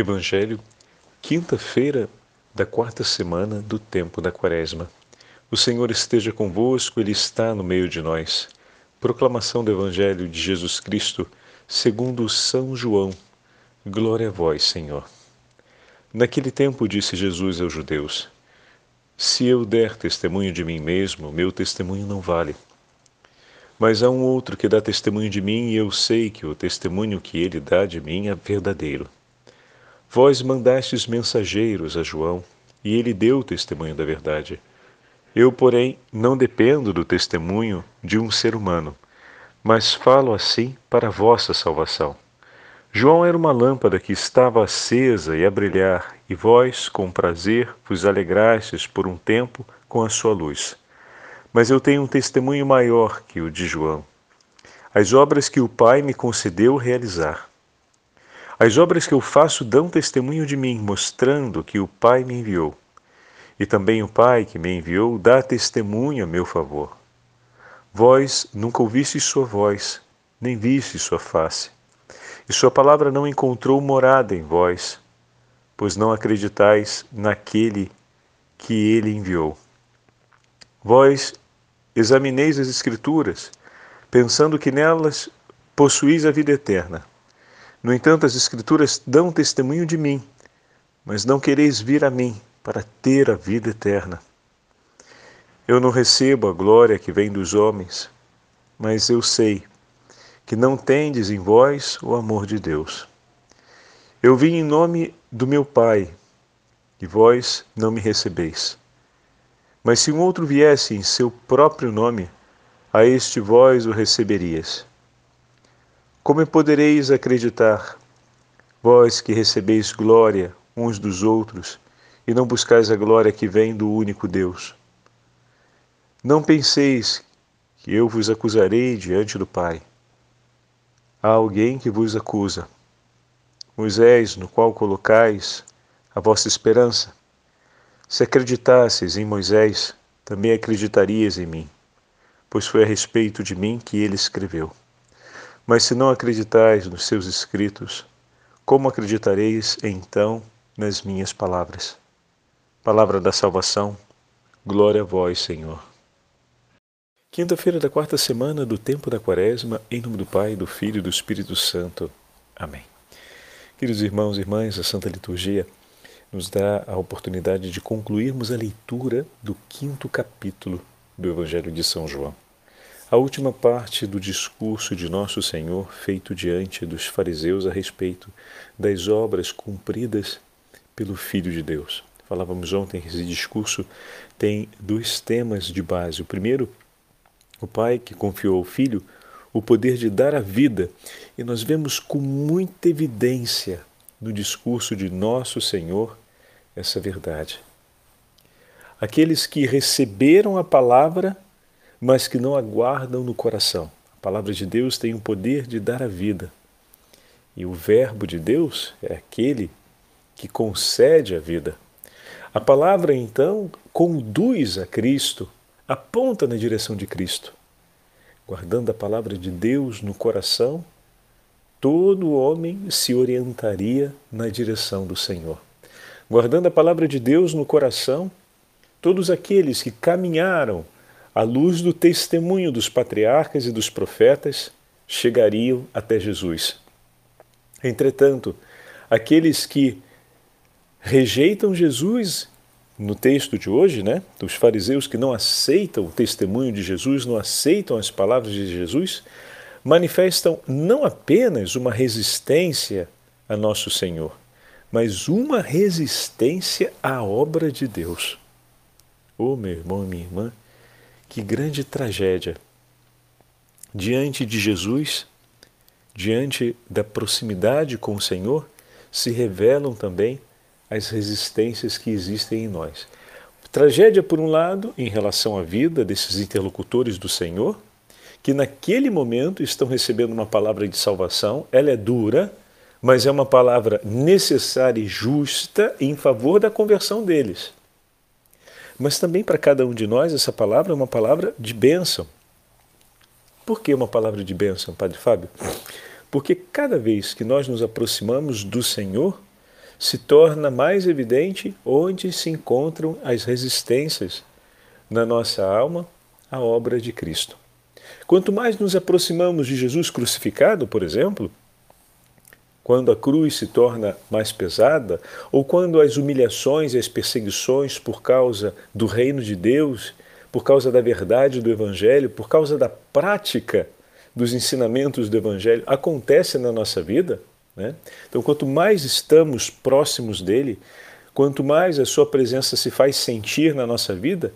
Evangelho, quinta-feira da quarta semana do tempo da Quaresma. O Senhor esteja convosco, Ele está no meio de nós. Proclamação do Evangelho de Jesus Cristo, segundo São João. Glória a vós, Senhor. Naquele tempo disse Jesus aos judeus: Se eu der testemunho de mim mesmo, meu testemunho não vale. Mas há um outro que dá testemunho de mim, e eu sei que o testemunho que ele dá de mim é verdadeiro. Vós mandastes mensageiros a João, e ele deu testemunho da verdade. Eu, porém, não dependo do testemunho de um ser humano, mas falo assim para a vossa salvação. João era uma lâmpada que estava acesa e a brilhar, e vós, com prazer, vos alegrastes por um tempo com a sua luz. Mas eu tenho um testemunho maior que o de João. As obras que o Pai me concedeu realizar. As obras que eu faço dão testemunho de mim, mostrando que o Pai me enviou. E também o Pai que me enviou dá testemunho a meu favor. Vós nunca ouvistes sua voz, nem vistes sua face. E sua palavra não encontrou morada em vós, pois não acreditais naquele que ele enviou. Vós examineis as Escrituras, pensando que nelas possuís a vida eterna no entanto, as Escrituras dão testemunho de mim, mas não quereis vir a mim para ter a vida eterna. Eu não recebo a glória que vem dos homens, mas eu sei que não tendes em vós o amor de Deus. Eu vim em nome do meu Pai, e vós não me recebeis. Mas se um outro viesse em seu próprio nome, a este vós o receberias. Como podereis acreditar, vós que recebeis glória uns dos outros e não buscais a glória que vem do único Deus? Não penseis que eu vos acusarei diante do Pai. Há alguém que vos acusa, Moisés, no qual colocais a vossa esperança. Se acreditasseis em Moisés, também acreditarias em mim, pois foi a respeito de mim que ele escreveu. Mas se não acreditais nos seus escritos, como acreditareis então nas minhas palavras? Palavra da salvação, glória a vós, Senhor. Quinta-feira da quarta semana do tempo da Quaresma, em nome do Pai, do Filho e do Espírito Santo. Amém. Queridos irmãos e irmãs, a Santa Liturgia nos dá a oportunidade de concluirmos a leitura do quinto capítulo do Evangelho de São João a última parte do discurso de Nosso Senhor feito diante dos fariseus a respeito das obras cumpridas pelo Filho de Deus. Falávamos ontem que esse discurso tem dois temas de base. O primeiro, o Pai que confiou ao Filho o poder de dar a vida, e nós vemos com muita evidência no discurso de Nosso Senhor essa verdade. Aqueles que receberam a palavra mas que não aguardam no coração. A palavra de Deus tem o poder de dar a vida. E o Verbo de Deus é aquele que concede a vida. A palavra, então, conduz a Cristo, aponta na direção de Cristo. Guardando a palavra de Deus no coração, todo homem se orientaria na direção do Senhor. Guardando a palavra de Deus no coração, todos aqueles que caminharam à luz do testemunho dos patriarcas e dos profetas, chegariam até Jesus. Entretanto, aqueles que rejeitam Jesus, no texto de hoje, né, dos fariseus que não aceitam o testemunho de Jesus, não aceitam as palavras de Jesus, manifestam não apenas uma resistência a nosso Senhor, mas uma resistência à obra de Deus. Oh, meu irmão e minha irmã, que grande tragédia! Diante de Jesus, diante da proximidade com o Senhor, se revelam também as resistências que existem em nós. Tragédia, por um lado, em relação à vida desses interlocutores do Senhor, que naquele momento estão recebendo uma palavra de salvação, ela é dura, mas é uma palavra necessária e justa em favor da conversão deles. Mas também para cada um de nós essa palavra é uma palavra de bênção. Por que uma palavra de bênção, Padre Fábio? Porque cada vez que nós nos aproximamos do Senhor, se torna mais evidente onde se encontram as resistências na nossa alma à obra de Cristo. Quanto mais nos aproximamos de Jesus crucificado, por exemplo, quando a cruz se torna mais pesada, ou quando as humilhações e as perseguições por causa do reino de Deus, por causa da verdade do Evangelho, por causa da prática dos ensinamentos do Evangelho acontecem na nossa vida, né? então quanto mais estamos próximos dele, quanto mais a sua presença se faz sentir na nossa vida,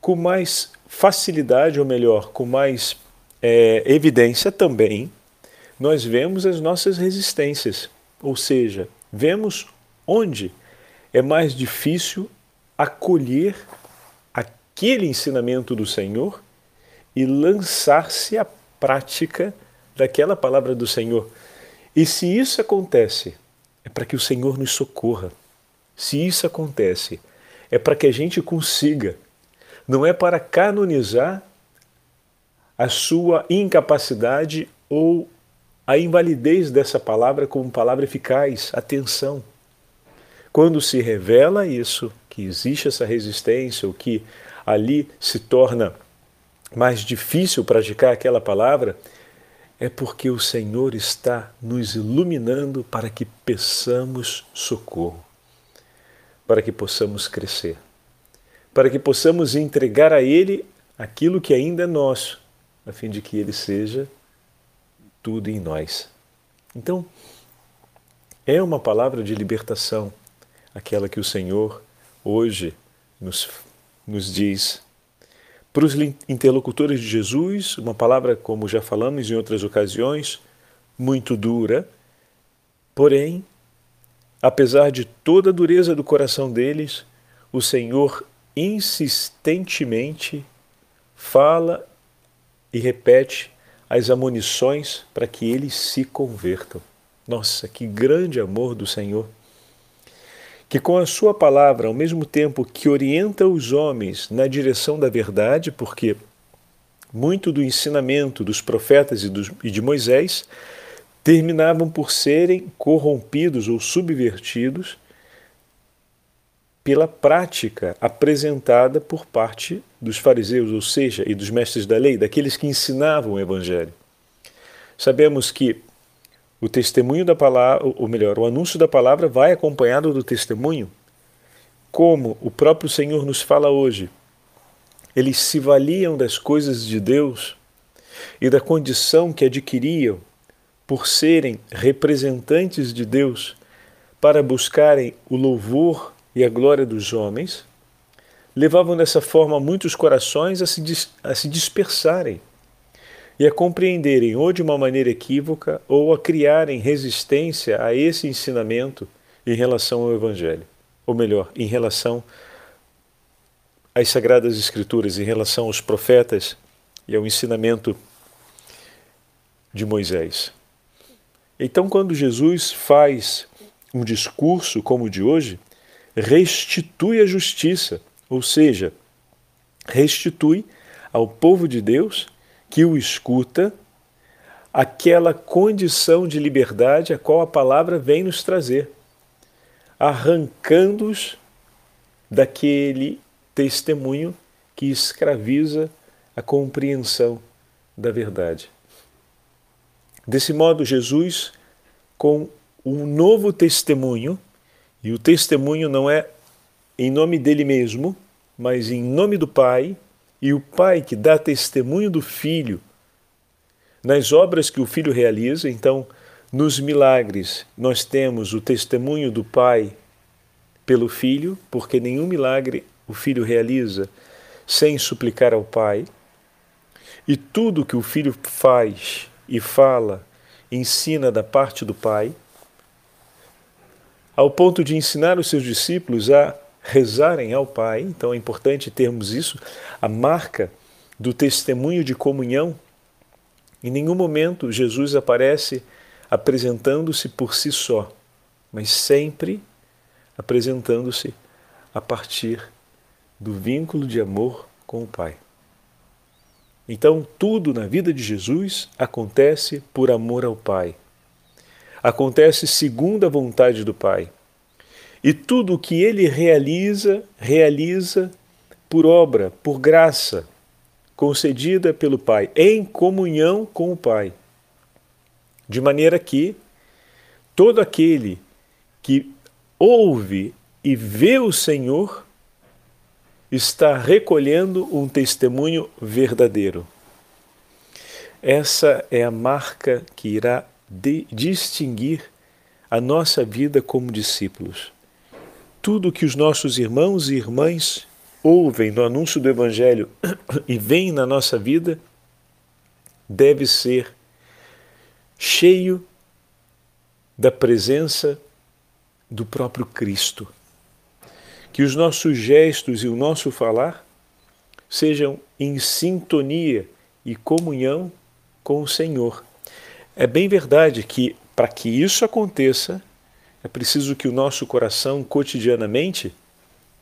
com mais facilidade, ou melhor, com mais é, evidência também, nós vemos as nossas resistências, ou seja, vemos onde é mais difícil acolher aquele ensinamento do Senhor e lançar-se à prática daquela palavra do Senhor. E se isso acontece, é para que o Senhor nos socorra. Se isso acontece, é para que a gente consiga, não é para canonizar a sua incapacidade ou a invalidez dessa palavra como palavra eficaz. Atenção! Quando se revela isso, que existe essa resistência, ou que ali se torna mais difícil praticar aquela palavra, é porque o Senhor está nos iluminando para que peçamos socorro, para que possamos crescer, para que possamos entregar a Ele aquilo que ainda é nosso, a fim de que Ele seja tudo em nós. Então, é uma palavra de libertação, aquela que o Senhor hoje nos, nos diz. Para os interlocutores de Jesus, uma palavra, como já falamos em outras ocasiões, muito dura, porém, apesar de toda a dureza do coração deles, o Senhor insistentemente fala e repete as amonições para que eles se convertam. Nossa, que grande amor do Senhor! Que com a Sua palavra, ao mesmo tempo que orienta os homens na direção da verdade, porque muito do ensinamento dos profetas e de Moisés terminavam por serem corrompidos ou subvertidos pela prática apresentada por parte dos fariseus, ou seja, e dos mestres da lei, daqueles que ensinavam o Evangelho. Sabemos que o testemunho da palavra, ou melhor, o anúncio da palavra vai acompanhado do testemunho, como o próprio Senhor nos fala hoje. Eles se valiam das coisas de Deus e da condição que adquiriam por serem representantes de Deus para buscarem o louvor e a glória dos homens, levavam dessa forma muitos corações a se, a se dispersarem e a compreenderem ou de uma maneira equívoca ou a criarem resistência a esse ensinamento em relação ao Evangelho. Ou melhor, em relação às Sagradas Escrituras, em relação aos profetas e ao ensinamento de Moisés. Então, quando Jesus faz um discurso como o de hoje, restitui a justiça, ou seja, restitui ao povo de Deus que o escuta aquela condição de liberdade a qual a palavra vem nos trazer, arrancando-os daquele testemunho que escraviza a compreensão da verdade. Desse modo, Jesus, com um novo testemunho, e o testemunho não é em nome dele mesmo, mas em nome do Pai, e o Pai que dá testemunho do Filho nas obras que o Filho realiza. Então, nos milagres, nós temos o testemunho do Pai pelo Filho, porque nenhum milagre o Filho realiza sem suplicar ao Pai. E tudo que o Filho faz e fala, ensina da parte do Pai ao ponto de ensinar os seus discípulos a rezarem ao Pai. Então é importante termos isso, a marca do testemunho de comunhão. Em nenhum momento Jesus aparece apresentando-se por si só, mas sempre apresentando-se a partir do vínculo de amor com o Pai. Então, tudo na vida de Jesus acontece por amor ao Pai. Acontece segundo a vontade do Pai. E tudo o que ele realiza, realiza por obra, por graça, concedida pelo Pai, em comunhão com o Pai. De maneira que todo aquele que ouve e vê o Senhor está recolhendo um testemunho verdadeiro. Essa é a marca que irá distinguir a nossa vida como discípulos. Tudo que os nossos irmãos e irmãs ouvem no anúncio do Evangelho e veem na nossa vida deve ser cheio da presença do próprio Cristo. Que os nossos gestos e o nosso falar sejam em sintonia e comunhão com o Senhor. É bem verdade que para que isso aconteça, é preciso que o nosso coração cotidianamente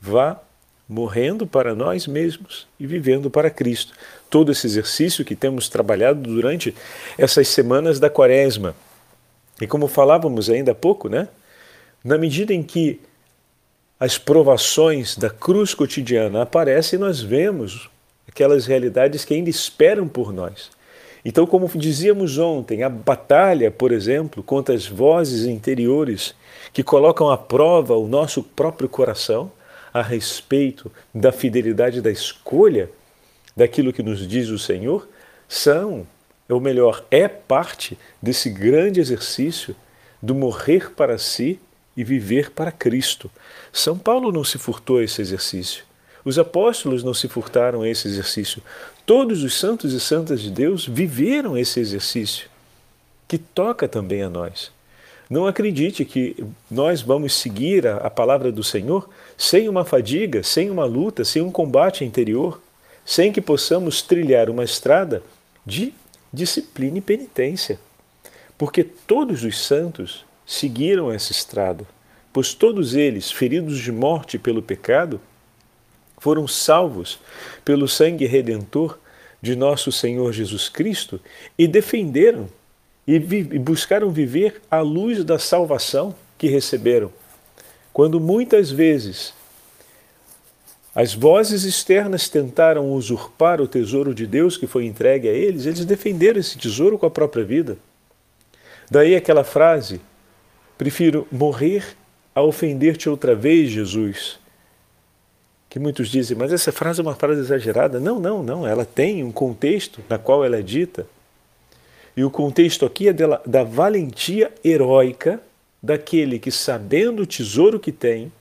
vá morrendo para nós mesmos e vivendo para Cristo. Todo esse exercício que temos trabalhado durante essas semanas da Quaresma. E como falávamos ainda há pouco, né? Na medida em que as provações da cruz cotidiana aparecem, nós vemos aquelas realidades que ainda esperam por nós. Então, como dizíamos ontem, a batalha, por exemplo, contra as vozes interiores que colocam à prova o nosso próprio coração a respeito da fidelidade da escolha daquilo que nos diz o Senhor, são, ou melhor, é parte desse grande exercício do morrer para si e viver para Cristo. São Paulo não se furtou a esse exercício. Os apóstolos não se furtaram a esse exercício. Todos os santos e santas de Deus viveram esse exercício, que toca também a nós. Não acredite que nós vamos seguir a, a, palavra do Senhor sem uma fadiga, sem uma luta, sem um combate interior, sem que possamos trilhar uma estrada de disciplina e penitência. Porque todos os santos seguiram essa estrada, pois todos eles, feridos de morte pelo pecado, foram salvos pelo sangue redentor de nosso Senhor Jesus Cristo e defenderam e, buscaram viver à luz da salvação que receberam. Quando muitas vezes as vozes externas tentaram usurpar o tesouro de Deus que foi entregue a eles, eles defenderam esse tesouro com a própria vida. Daí aquela frase: Prefiro morrer a ofender-te outra vez, Jesus. Que muitos dizem, mas essa frase é uma frase exagerada. Não, não, não. Ela tem um contexto na qual ela é dita. E o contexto aqui é da, da valentia heróica daquele que, sabendo o tesouro que tem,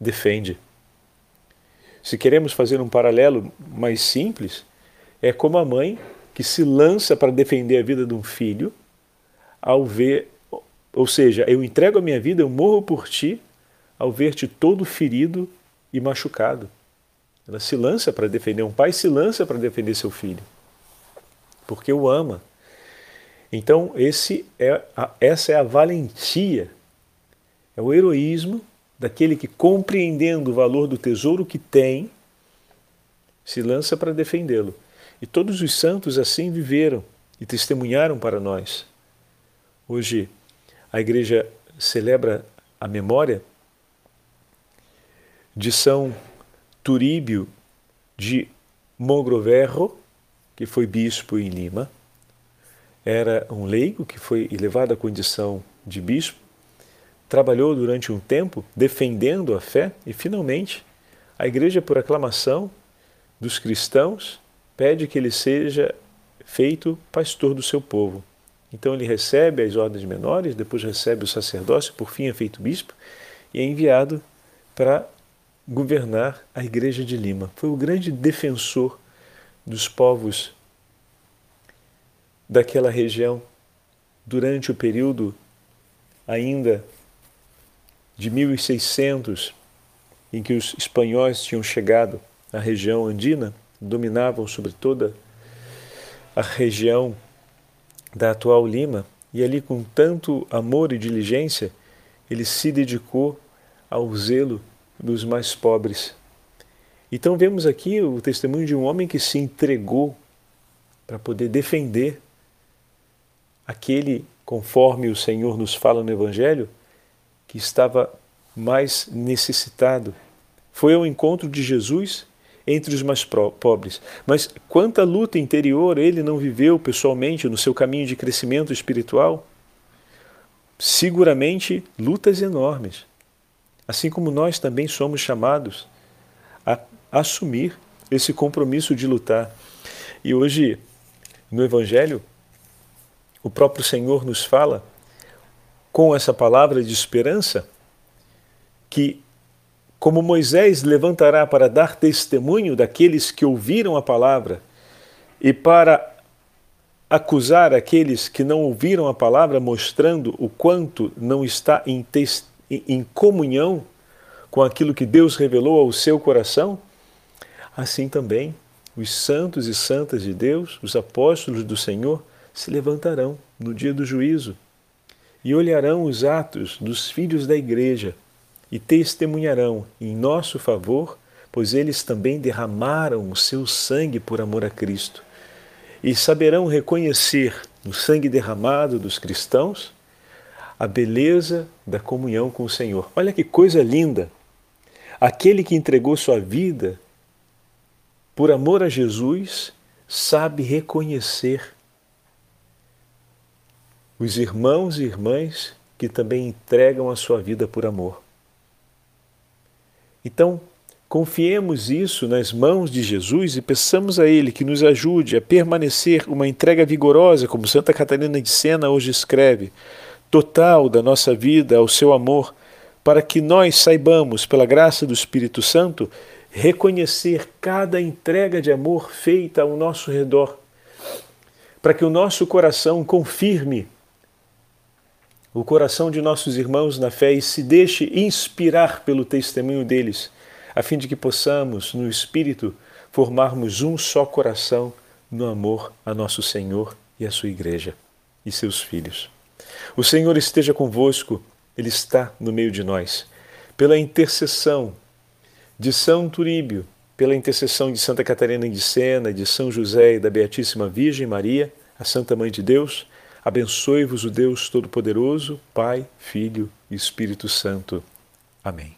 defende. Se queremos fazer um paralelo mais simples, é como a mãe que se lança para defender a vida de um filho ao ver ou seja, eu entrego a minha vida, eu morro por ti, ao ver-te todo ferido e machucado. Ela se lança para defender, um pai se lança para defender seu filho, porque o ama. Então, é a, essa é a valentia, é o heroísmo daquele que, compreendendo o valor do tesouro que tem, se lança para defendê-lo. E todos os santos assim viveram e testemunharam para nós. Hoje, a igreja celebra a memória de São Turíbio de Mogroverro, que foi bispo em Lima. Era um leigo que foi elevado à condição de bispo, trabalhou durante um tempo defendendo a fé e, finalmente, a igreja, por aclamação dos cristãos, pede que ele seja feito pastor do seu povo. Então ele recebe as ordens menores, depois recebe o sacerdócio, por fim é feito bispo e é enviado para governar a igreja de Lima. Foi o grande defensor dos povos daquela região durante o período ainda de 1600 em que os espanhóis tinham chegado à região andina, dominavam sobre toda a região da atual Lima, e ali com tanto amor e diligência, ele se dedicou ao zelo dos mais pobres. Então vemos aqui o testemunho de um homem que se entregou para poder defender aquele, conforme o Senhor nos fala no Evangelho, que estava mais necessitado. Foi ao encontro de Jesus entre os mais pobres. Mas quanta luta interior ele não viveu pessoalmente no seu caminho de crescimento espiritual? Seguramente lutas enormes. Assim como nós também somos chamados a assumir esse compromisso de lutar. E hoje, no Evangelho, o próprio Senhor nos fala, com essa palavra de esperança, que como Moisés levantará para dar testemunho daqueles que ouviram a palavra e para acusar aqueles que não ouviram a palavra, mostrando o quanto não está em, em comunhão com aquilo que Deus revelou ao seu coração, assim também os santos e santas de Deus, os apóstolos do Senhor, se levantarão no dia do juízo e olharão os atos dos filhos da igreja e testemunharão em nosso favor, pois eles também derramaram o seu sangue por amor a Cristo. E saberão reconhecer no sangue derramado dos cristãos a beleza da comunhão com o Senhor. Olha que coisa linda! Aquele que entregou sua vida por amor a Jesus sabe reconhecer os irmãos e irmãs que também entregam a sua vida por amor. Então, confiemos isso nas mãos de Jesus e peçamos a Ele que nos ajude a permanecer uma entrega vigorosa, como Santa Catarina de Sena hoje escreve, total da nossa vida ao seu amor, para que nós saibamos, pela graça do Espírito Santo, reconhecer cada entrega de amor feita ao nosso redor, para que o nosso coração confirme o coração de nossos irmãos na fé e se deixe inspirar pelo testemunho deles, a fim de que possamos, no Espírito, formarmos um só coração no amor a nosso Senhor e a sua Igreja e seus filhos. O Senhor esteja convosco, Ele está no meio de nós. Pela intercessão de São Turíbio, pela intercessão de Santa Catarina de Sena, de São José e da Beatíssima Virgem Maria, a Santa Mãe de Deus, Abençoe-vos o Deus Todo-Poderoso, Pai, Filho e Espírito Santo. Amém.